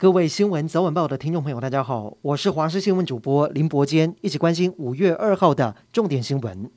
各位新闻早晚报的听众朋友，大家好，我是华视新闻主播林伯坚，一起关心五月二号的重点新闻。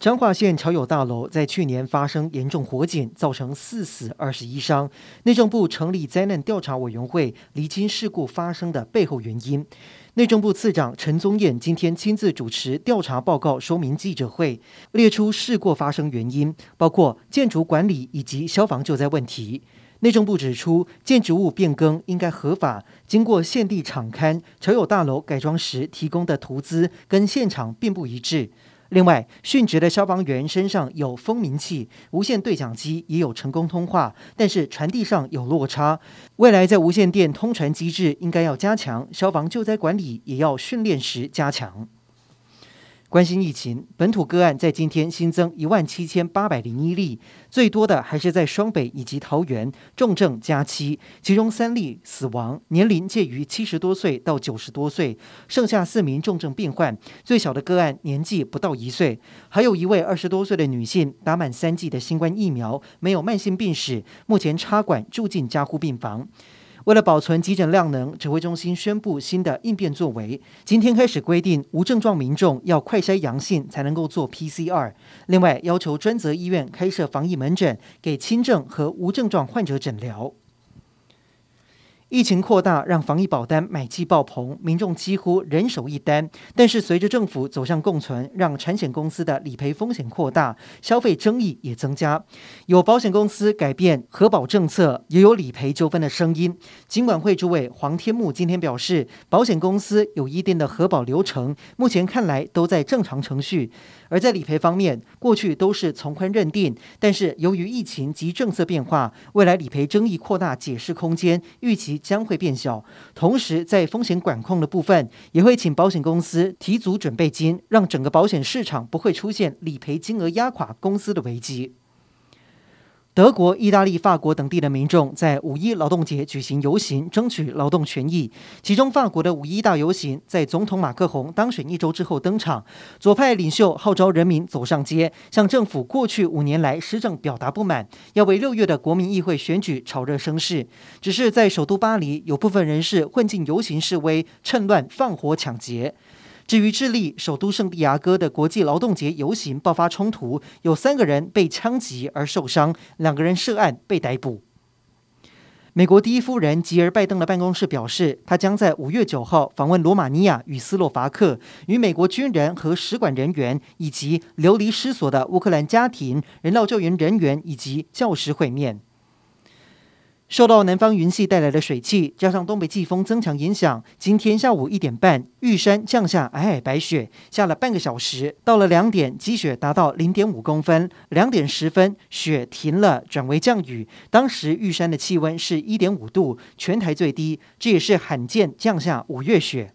彰化县朝友大楼在去年发生严重火警，造成四死二十一伤。内政部成立灾难调查委员会，厘清事故发生的背后原因。内政部次长陈宗彦今天亲自主持调查报告说明记者会，列出事故发生原因，包括建筑管理以及消防救灾问题。内政部指出，建筑物变更应该合法，经过现地厂勘，侨友大楼改装时提供的图资跟现场并不一致。另外，殉职的消防员身上有蜂鸣器，无线对讲机也有成功通话，但是传递上有落差。未来在无线电通传机制应该要加强，消防救灾管理也要训练时加强。关心疫情，本土个案在今天新增一万七千八百零一例，最多的还是在双北以及桃园，重症加七，其中三例死亡，年龄介于七十多岁到九十多岁，剩下四名重症病患，最小的个案年纪不到一岁，还有一位二十多岁的女性打满三剂的新冠疫苗，没有慢性病史，目前插管住进加护病房。为了保存急诊量能，指挥中心宣布新的应变作为，今天开始规定无症状民众要快筛阳性才能够做 PCR。另外，要求专责医院开设防疫门诊，给轻症和无症状患者诊疗。疫情扩大，让防疫保单买气爆棚，民众几乎人手一单。但是，随着政府走向共存，让产险公司的理赔风险扩大，消费争议也增加。有保险公司改变核保政策，也有理赔纠纷的声音。尽管会主委黄天牧今天表示，保险公司有一定的核保流程，目前看来都在正常程序。而在理赔方面，过去都是从宽认定，但是由于疫情及政策变化，未来理赔争议扩大，解释空间预期将会变小。同时，在风险管控的部分，也会请保险公司提足准备金，让整个保险市场不会出现理赔金额压垮公司的危机。德国、意大利、法国等地的民众在五一劳动节举行游行，争取劳动权益。其中，法国的五一大游行在总统马克宏当选一周之后登场。左派领袖号召人民走上街，向政府过去五年来施政表达不满，要为六月的国民议会选举炒热声势。只是在首都巴黎，有部分人士混进游行示威，趁乱放火抢劫。至于智利首都圣地亚哥的国际劳动节游行爆发冲突，有三个人被枪击而受伤，两个人涉案被逮捕。美国第一夫人吉尔拜登的办公室表示，她将在五月九号访问罗马尼亚与斯洛伐克，与美国军人和使馆人员以及流离失所的乌克兰家庭、人道救援人员以及教师会面。受到南方云系带来的水汽，加上东北季风增强影响，今天下午一点半，玉山降下皑皑白雪，下了半个小时。到了两点，积雪达到零点五公分。两点十分，雪停了，转为降雨。当时玉山的气温是一点五度，全台最低，这也是罕见降下五月雪。